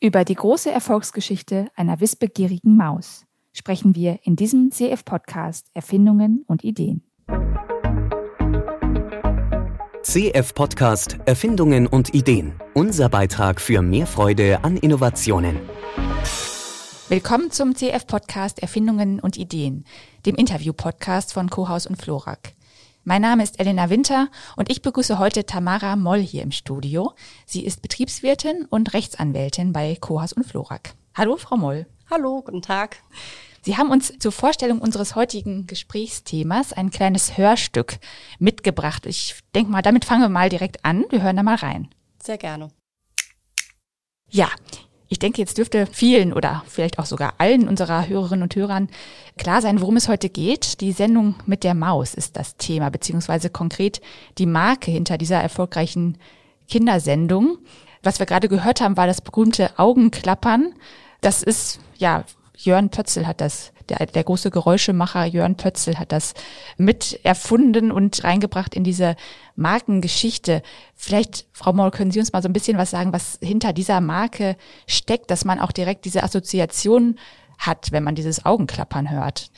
Über die große Erfolgsgeschichte einer wissbegierigen Maus sprechen wir in diesem CF-Podcast Erfindungen und Ideen. CF-Podcast Erfindungen und Ideen. Unser Beitrag für mehr Freude an Innovationen. Willkommen zum CF-Podcast Erfindungen und Ideen, dem Interview-Podcast von Kohaus und Florak. Mein Name ist Elena Winter und ich begrüße heute Tamara Moll hier im Studio. Sie ist Betriebswirtin und Rechtsanwältin bei Kohas und Florak. Hallo, Frau Moll. Hallo, guten Tag. Sie haben uns zur Vorstellung unseres heutigen Gesprächsthemas ein kleines Hörstück mitgebracht. Ich denke mal, damit fangen wir mal direkt an. Wir hören da mal rein. Sehr gerne. Ja, ich denke, jetzt dürfte vielen oder vielleicht auch sogar allen unserer Hörerinnen und Hörern klar sein, worum es heute geht. Die Sendung mit der Maus ist das Thema, beziehungsweise konkret die Marke hinter dieser erfolgreichen Kindersendung. Was wir gerade gehört haben, war das berühmte Augenklappern. Das ist, ja, Jörn Pötzel hat das der, der große Geräuschemacher Jörn Pötzel hat das mit erfunden und reingebracht in diese Markengeschichte. Vielleicht, Frau Moll, können Sie uns mal so ein bisschen was sagen, was hinter dieser Marke steckt, dass man auch direkt diese Assoziation hat, wenn man dieses Augenklappern hört?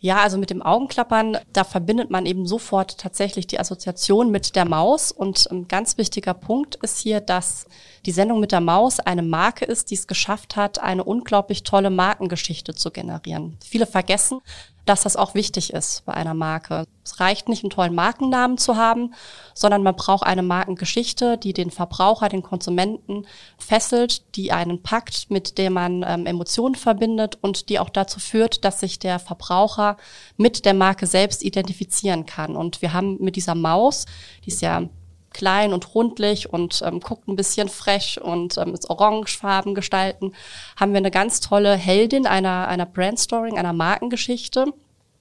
Ja, also mit dem Augenklappern, da verbindet man eben sofort tatsächlich die Assoziation mit der Maus. Und ein ganz wichtiger Punkt ist hier, dass die Sendung mit der Maus eine Marke ist, die es geschafft hat, eine unglaublich tolle Markengeschichte zu generieren. Viele vergessen, dass das auch wichtig ist bei einer Marke. Es reicht nicht, einen tollen Markennamen zu haben, sondern man braucht eine Markengeschichte, die den Verbraucher, den Konsumenten fesselt, die einen packt, mit der man ähm, Emotionen verbindet und die auch dazu führt, dass sich der Verbraucher mit der Marke selbst identifizieren kann. Und wir haben mit dieser Maus, die ist ja klein und rundlich und ähm, guckt ein bisschen frech und ähm, ist orangefarben gestalten, haben wir eine ganz tolle Heldin einer, einer Brandstoring, einer Markengeschichte,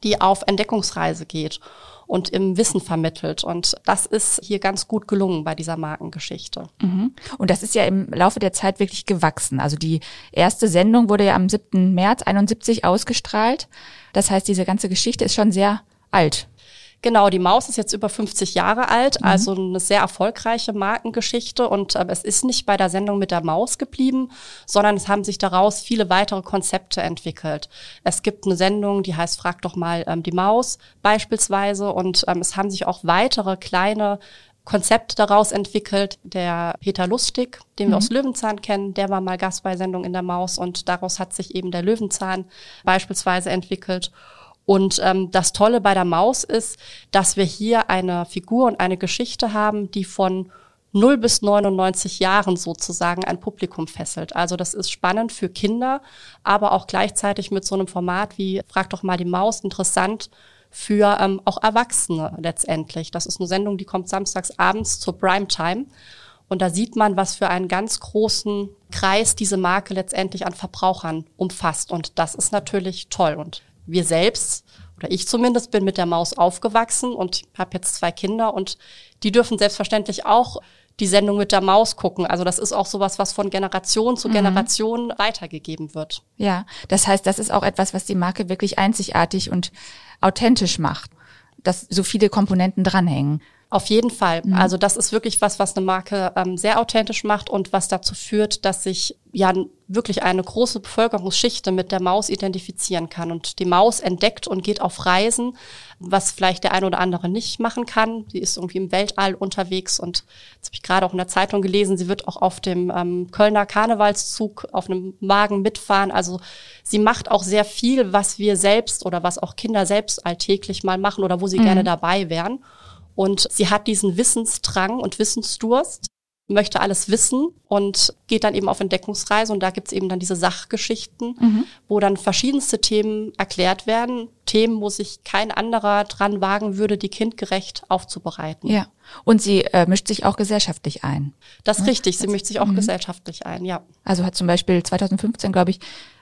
die auf Entdeckungsreise geht und im Wissen vermittelt. Und das ist hier ganz gut gelungen bei dieser Markengeschichte. Mhm. Und das ist ja im Laufe der Zeit wirklich gewachsen. Also die erste Sendung wurde ja am 7. März 71 ausgestrahlt. Das heißt, diese ganze Geschichte ist schon sehr alt. Genau, die Maus ist jetzt über 50 Jahre alt, mhm. also eine sehr erfolgreiche Markengeschichte. Und äh, es ist nicht bei der Sendung mit der Maus geblieben, sondern es haben sich daraus viele weitere Konzepte entwickelt. Es gibt eine Sendung, die heißt Frag doch mal ähm, die Maus beispielsweise. Und ähm, es haben sich auch weitere kleine Konzepte daraus entwickelt. Der Peter Lustig, den wir mhm. aus Löwenzahn kennen, der war mal Gast bei Sendung in der Maus und daraus hat sich eben der Löwenzahn beispielsweise entwickelt. Und ähm, das Tolle bei der Maus ist, dass wir hier eine Figur und eine Geschichte haben, die von 0 bis 99 Jahren sozusagen ein Publikum fesselt. Also das ist spannend für Kinder, aber auch gleichzeitig mit so einem Format wie Frag doch mal die Maus interessant für ähm, auch Erwachsene letztendlich. Das ist eine Sendung, die kommt samstags abends zur Primetime. Und da sieht man, was für einen ganz großen Kreis diese Marke letztendlich an Verbrauchern umfasst. Und das ist natürlich toll. Und wir selbst oder ich zumindest bin mit der Maus aufgewachsen und habe jetzt zwei Kinder und die dürfen selbstverständlich auch die Sendung mit der Maus gucken. Also das ist auch sowas, was von Generation zu mhm. Generation mhm. weitergegeben wird. Ja, das heißt, das ist auch etwas, was die Marke wirklich einzigartig und authentisch macht, dass so viele Komponenten dranhängen. Auf jeden Fall. Mhm. Also das ist wirklich was, was eine Marke ähm, sehr authentisch macht und was dazu führt, dass sich ja wirklich eine große Bevölkerungsschichte mit der Maus identifizieren kann. Und die Maus entdeckt und geht auf Reisen, was vielleicht der eine oder andere nicht machen kann. Sie ist irgendwie im Weltall unterwegs und jetzt habe ich gerade auch in der Zeitung gelesen, sie wird auch auf dem ähm, Kölner Karnevalszug auf einem Wagen mitfahren. Also sie macht auch sehr viel, was wir selbst oder was auch Kinder selbst alltäglich mal machen oder wo sie mhm. gerne dabei wären. Und sie hat diesen Wissensdrang und Wissensdurst, möchte alles wissen und geht dann eben auf Entdeckungsreise. Und da gibt's eben dann diese Sachgeschichten, mhm. wo dann verschiedenste Themen erklärt werden. Themen, wo sich kein anderer dran wagen würde, die kindgerecht aufzubereiten. Ja. Und sie äh, mischt sich auch gesellschaftlich ein. Das ist ja? richtig, sie mischt sich auch mhm. gesellschaftlich ein, ja. Also hat zum Beispiel 2015, glaube ich,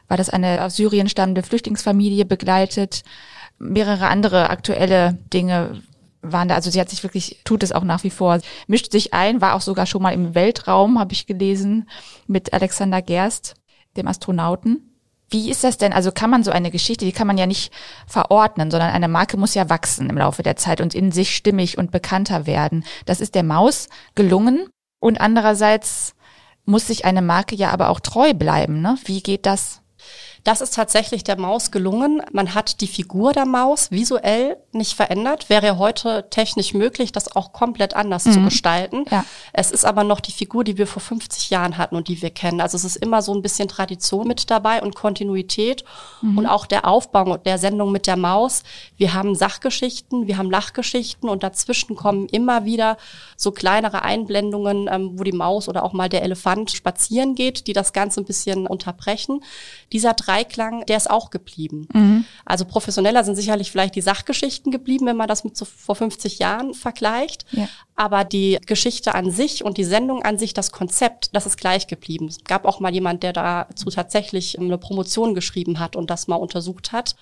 war das eine aus Syrien stammende Flüchtlingsfamilie begleitet mehrere andere aktuelle Dinge waren da, also sie hat sich wirklich, tut es auch nach wie vor, mischt sich ein, war auch sogar schon mal im Weltraum, habe ich gelesen, mit Alexander Gerst, dem Astronauten. Wie ist das denn? Also kann man so eine Geschichte, die kann man ja nicht verordnen, sondern eine Marke muss ja wachsen im Laufe der Zeit und in sich stimmig und bekannter werden. Das ist der Maus gelungen und andererseits muss sich eine Marke ja aber auch treu bleiben. Ne? Wie geht das? Das ist tatsächlich der Maus gelungen. Man hat die Figur der Maus visuell nicht verändert. Wäre heute technisch möglich, das auch komplett anders mhm. zu gestalten. Ja. Es ist aber noch die Figur, die wir vor 50 Jahren hatten und die wir kennen. Also es ist immer so ein bisschen Tradition mit dabei und Kontinuität mhm. und auch der Aufbau der Sendung mit der Maus. Wir haben Sachgeschichten, wir haben Lachgeschichten und dazwischen kommen immer wieder so kleinere Einblendungen, ähm, wo die Maus oder auch mal der Elefant spazieren geht, die das Ganze ein bisschen unterbrechen. Dieser drei Dreiklang, der ist auch geblieben. Mhm. Also professioneller sind sicherlich vielleicht die Sachgeschichten geblieben, wenn man das mit so vor 50 Jahren vergleicht. Ja. Aber die Geschichte an sich und die Sendung an sich, das Konzept, das ist gleich geblieben. Es gab auch mal jemand, der dazu tatsächlich eine Promotion geschrieben hat und das mal untersucht hat.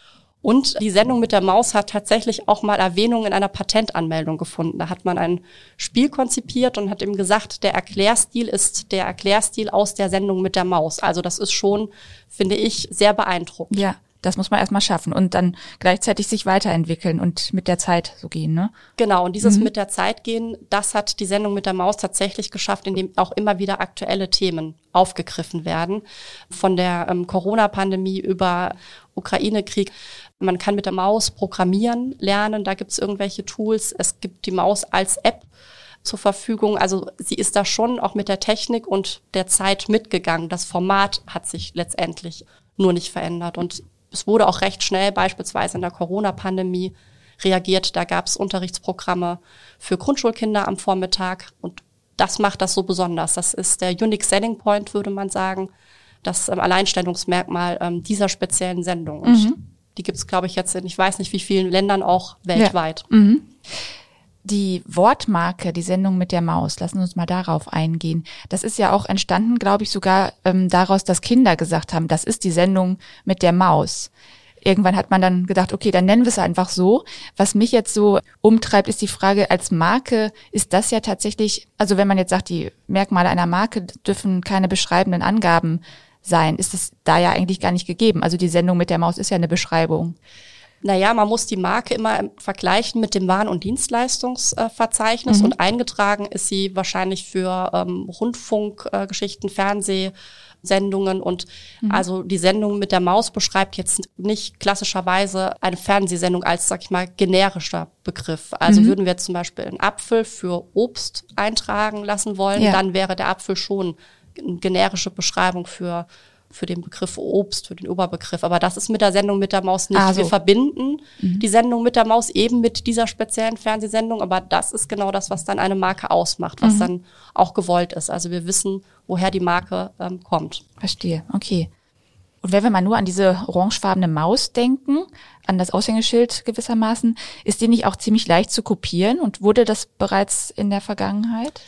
Und die Sendung mit der Maus hat tatsächlich auch mal Erwähnung in einer Patentanmeldung gefunden. Da hat man ein Spiel konzipiert und hat ihm gesagt, der Erklärstil ist der Erklärstil aus der Sendung mit der Maus. Also das ist schon, finde ich, sehr beeindruckend. Ja. Das muss man erstmal schaffen und dann gleichzeitig sich weiterentwickeln und mit der Zeit so gehen, ne? Genau, und dieses mhm. mit der Zeit gehen, das hat die Sendung mit der Maus tatsächlich geschafft, indem auch immer wieder aktuelle Themen aufgegriffen werden. Von der ähm, Corona-Pandemie über Ukraine-Krieg. Man kann mit der Maus programmieren lernen, da gibt es irgendwelche Tools. Es gibt die Maus als App zur Verfügung. Also sie ist da schon auch mit der Technik und der Zeit mitgegangen. Das Format hat sich letztendlich nur nicht verändert. Und es wurde auch recht schnell beispielsweise in der Corona-Pandemie reagiert. Da gab es Unterrichtsprogramme für Grundschulkinder am Vormittag und das macht das so besonders. Das ist der Unique Selling Point, würde man sagen, das ähm, Alleinstellungsmerkmal ähm, dieser speziellen Sendung. Mhm. Die gibt es, glaube ich, jetzt in, ich weiß nicht wie vielen Ländern auch weltweit. Ja. Mhm. Die Wortmarke, die Sendung mit der Maus, lassen uns mal darauf eingehen. Das ist ja auch entstanden, glaube ich, sogar ähm, daraus, dass Kinder gesagt haben, das ist die Sendung mit der Maus. Irgendwann hat man dann gedacht, okay, dann nennen wir es einfach so. Was mich jetzt so umtreibt, ist die Frage, als Marke ist das ja tatsächlich, also wenn man jetzt sagt, die Merkmale einer Marke dürfen keine beschreibenden Angaben sein, ist es da ja eigentlich gar nicht gegeben. Also die Sendung mit der Maus ist ja eine Beschreibung. Naja, man muss die Marke immer vergleichen mit dem Waren- und Dienstleistungsverzeichnis mhm. und eingetragen ist sie wahrscheinlich für ähm, Rundfunkgeschichten, äh, Fernsehsendungen und mhm. also die Sendung mit der Maus beschreibt jetzt nicht klassischerweise eine Fernsehsendung als, sag ich mal, generischer Begriff. Also mhm. würden wir zum Beispiel einen Apfel für Obst eintragen lassen wollen, ja. dann wäre der Apfel schon generische Beschreibung für für den Begriff Obst, für den Oberbegriff. Aber das ist mit der Sendung mit der Maus nicht. Ah, so. Wir verbinden mhm. die Sendung mit der Maus eben mit dieser speziellen Fernsehsendung, aber das ist genau das, was dann eine Marke ausmacht, was mhm. dann auch gewollt ist. Also wir wissen, woher die Marke ähm, kommt. Verstehe, okay. Und wenn wir mal nur an diese orangefarbene Maus denken, an das Aushängeschild gewissermaßen, ist die nicht auch ziemlich leicht zu kopieren und wurde das bereits in der Vergangenheit?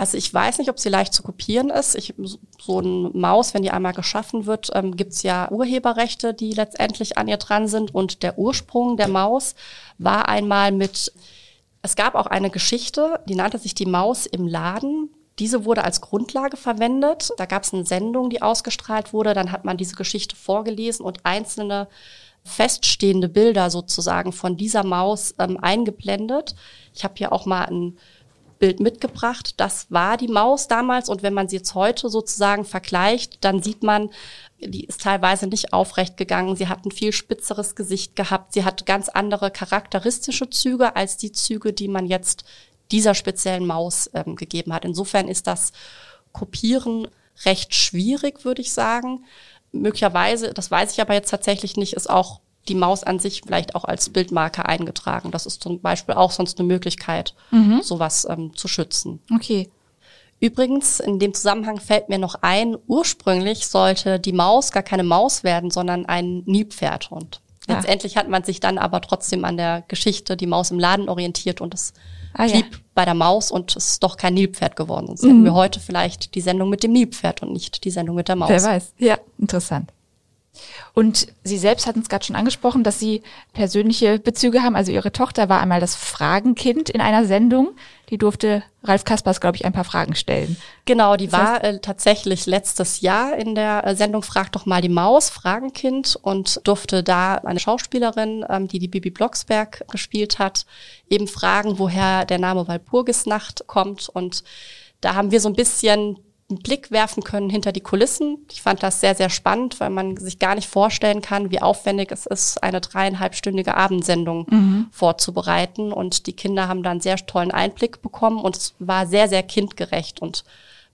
Also ich weiß nicht, ob sie leicht zu kopieren ist. Ich, so ein Maus, wenn die einmal geschaffen wird, ähm, gibt's ja Urheberrechte, die letztendlich an ihr dran sind. Und der Ursprung der Maus war einmal mit, es gab auch eine Geschichte, die nannte sich die Maus im Laden. Diese wurde als Grundlage verwendet. Da gab's eine Sendung, die ausgestrahlt wurde. Dann hat man diese Geschichte vorgelesen und einzelne feststehende Bilder sozusagen von dieser Maus ähm, eingeblendet. Ich habe hier auch mal ein Bild mitgebracht. Das war die Maus damals und wenn man sie jetzt heute sozusagen vergleicht, dann sieht man, die ist teilweise nicht aufrecht gegangen. Sie hat ein viel spitzeres Gesicht gehabt. Sie hat ganz andere charakteristische Züge als die Züge, die man jetzt dieser speziellen Maus ähm, gegeben hat. Insofern ist das Kopieren recht schwierig, würde ich sagen. Möglicherweise, das weiß ich aber jetzt tatsächlich nicht, ist auch die Maus an sich vielleicht auch als Bildmarke eingetragen. Das ist zum Beispiel auch sonst eine Möglichkeit, mhm. sowas ähm, zu schützen. Okay. Übrigens, in dem Zusammenhang fällt mir noch ein, ursprünglich sollte die Maus gar keine Maus werden, sondern ein Nilpferd. Und ah. letztendlich hat man sich dann aber trotzdem an der Geschichte die Maus im Laden orientiert und es ah, blieb ja. bei der Maus und es ist doch kein Nilpferd geworden. Sonst mhm. hätten wir heute vielleicht die Sendung mit dem Nilpferd und nicht die Sendung mit der Maus. Wer weiß. Ja, interessant. Und Sie selbst hatten es gerade schon angesprochen, dass Sie persönliche Bezüge haben. Also Ihre Tochter war einmal das Fragenkind in einer Sendung. Die durfte Ralf Kaspers, glaube ich, ein paar Fragen stellen. Genau, die das war äh, tatsächlich letztes Jahr in der äh, Sendung Frag doch mal die Maus, Fragenkind, und durfte da eine Schauspielerin, ähm, die die Bibi Blocksberg gespielt hat, eben fragen, woher der Name Walpurgisnacht kommt. Und da haben wir so ein bisschen einen Blick werfen können hinter die Kulissen. Ich fand das sehr, sehr spannend, weil man sich gar nicht vorstellen kann, wie aufwendig es ist, eine dreieinhalbstündige Abendsendung mhm. vorzubereiten. Und die Kinder haben da einen sehr tollen Einblick bekommen und es war sehr, sehr kindgerecht. Und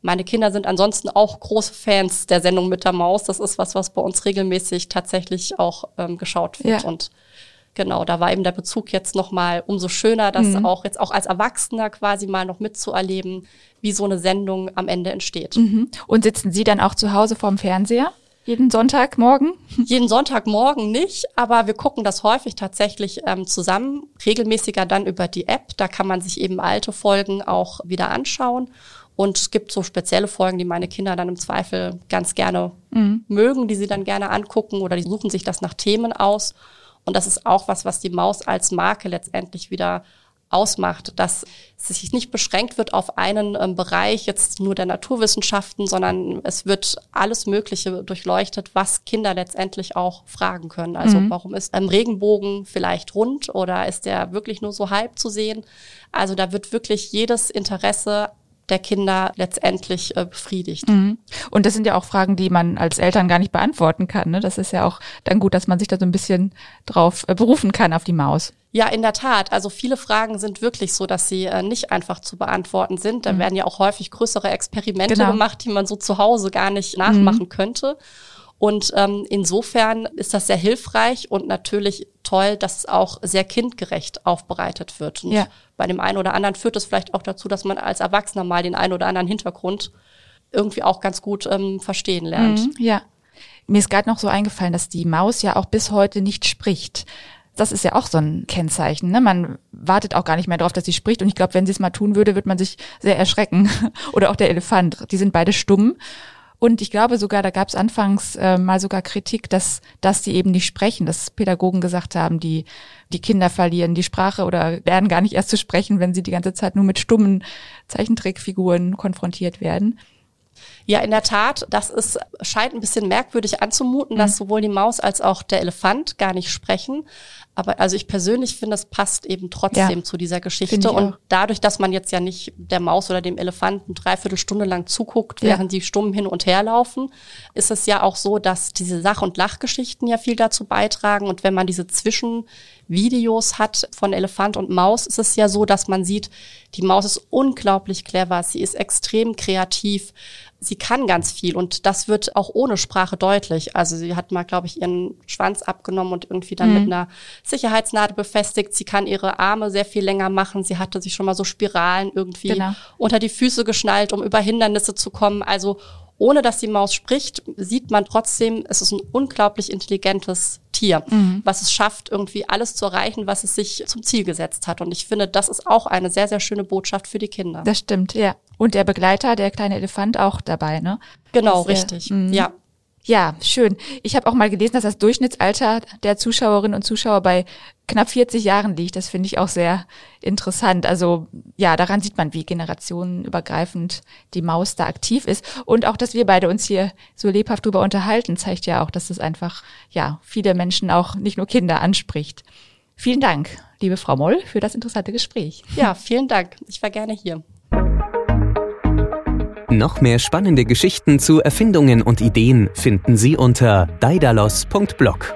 meine Kinder sind ansonsten auch große Fans der Sendung mit der Maus. Das ist was, was bei uns regelmäßig tatsächlich auch ähm, geschaut wird. Ja. Und genau, da war eben der Bezug jetzt nochmal umso schöner, das mhm. auch jetzt auch als Erwachsener quasi mal noch mitzuerleben, wie so eine Sendung am Ende entsteht. Mhm. Und sitzen Sie dann auch zu Hause vorm Fernseher? Jeden Sonntagmorgen? Jeden Sonntagmorgen nicht, aber wir gucken das häufig tatsächlich ähm, zusammen, regelmäßiger dann über die App. Da kann man sich eben alte Folgen auch wieder anschauen. Und es gibt so spezielle Folgen, die meine Kinder dann im Zweifel ganz gerne mhm. mögen, die sie dann gerne angucken oder die suchen sich das nach Themen aus. Und das ist auch was, was die Maus als Marke letztendlich wieder ausmacht, dass es sich nicht beschränkt wird auf einen ähm, Bereich jetzt nur der Naturwissenschaften, sondern es wird alles Mögliche durchleuchtet, was Kinder letztendlich auch fragen können. Also mhm. warum ist ein Regenbogen vielleicht rund oder ist der wirklich nur so halb zu sehen? Also da wird wirklich jedes Interesse der Kinder letztendlich äh, befriedigt. Mhm. Und das sind ja auch Fragen, die man als Eltern gar nicht beantworten kann. Ne? Das ist ja auch dann gut, dass man sich da so ein bisschen drauf äh, berufen kann auf die Maus. Ja, in der Tat. Also viele Fragen sind wirklich so, dass sie äh, nicht einfach zu beantworten sind. Da mhm. werden ja auch häufig größere Experimente genau. gemacht, die man so zu Hause gar nicht nachmachen mhm. könnte. Und ähm, insofern ist das sehr hilfreich und natürlich toll, dass es auch sehr kindgerecht aufbereitet wird. Und ja. bei dem einen oder anderen führt es vielleicht auch dazu, dass man als Erwachsener mal den einen oder anderen Hintergrund irgendwie auch ganz gut ähm, verstehen lernt. Mhm, ja. Mir ist gerade noch so eingefallen, dass die Maus ja auch bis heute nicht spricht. Das ist ja auch so ein Kennzeichen. Ne? Man wartet auch gar nicht mehr darauf, dass sie spricht. Und ich glaube, wenn sie es mal tun würde, wird man sich sehr erschrecken. Oder auch der Elefant. Die sind beide stumm. Und ich glaube sogar, da gab es anfangs äh, mal sogar Kritik, dass, dass die eben nicht sprechen, dass Pädagogen gesagt haben, die, die Kinder verlieren die Sprache oder werden gar nicht erst zu sprechen, wenn sie die ganze Zeit nur mit stummen Zeichentrickfiguren konfrontiert werden. Ja, in der Tat, das ist, scheint ein bisschen merkwürdig anzumuten, mhm. dass sowohl die Maus als auch der Elefant gar nicht sprechen. Aber also ich persönlich finde, es passt eben trotzdem ja, zu dieser Geschichte. Und dadurch, dass man jetzt ja nicht der Maus oder dem Elefanten dreiviertel Stunde lang zuguckt, ja. während die stumm hin und her laufen, ist es ja auch so, dass diese Sach- und Lachgeschichten ja viel dazu beitragen. Und wenn man diese Zwischenvideos hat von Elefant und Maus, ist es ja so, dass man sieht, die Maus ist unglaublich clever, sie ist extrem kreativ sie kann ganz viel und das wird auch ohne Sprache deutlich. Also sie hat mal, glaube ich, ihren Schwanz abgenommen und irgendwie dann mhm. mit einer Sicherheitsnadel befestigt. Sie kann ihre Arme sehr viel länger machen. Sie hatte sich schon mal so Spiralen irgendwie genau. unter die Füße geschnallt, um über Hindernisse zu kommen. Also ohne dass die Maus spricht, sieht man trotzdem, es ist ein unglaublich intelligentes Tier, mhm. was es schafft, irgendwie alles zu erreichen, was es sich zum Ziel gesetzt hat. Und ich finde, das ist auch eine sehr, sehr schöne Botschaft für die Kinder. Das stimmt, ja. Und der Begleiter, der kleine Elefant, auch dabei, ne? Genau, das, richtig. Äh, ja. Ja, schön. Ich habe auch mal gelesen, dass das Durchschnittsalter der Zuschauerinnen und Zuschauer bei knapp 40 Jahren liegt. Das finde ich auch sehr interessant. Also ja, daran sieht man, wie generationenübergreifend die Maus da aktiv ist. Und auch, dass wir beide uns hier so lebhaft drüber unterhalten, zeigt ja auch, dass es einfach ja viele Menschen, auch nicht nur Kinder, anspricht. Vielen Dank, liebe Frau Moll, für das interessante Gespräch. Ja, vielen Dank. Ich war gerne hier. Noch mehr spannende Geschichten zu Erfindungen und Ideen finden Sie unter daidalos.blog.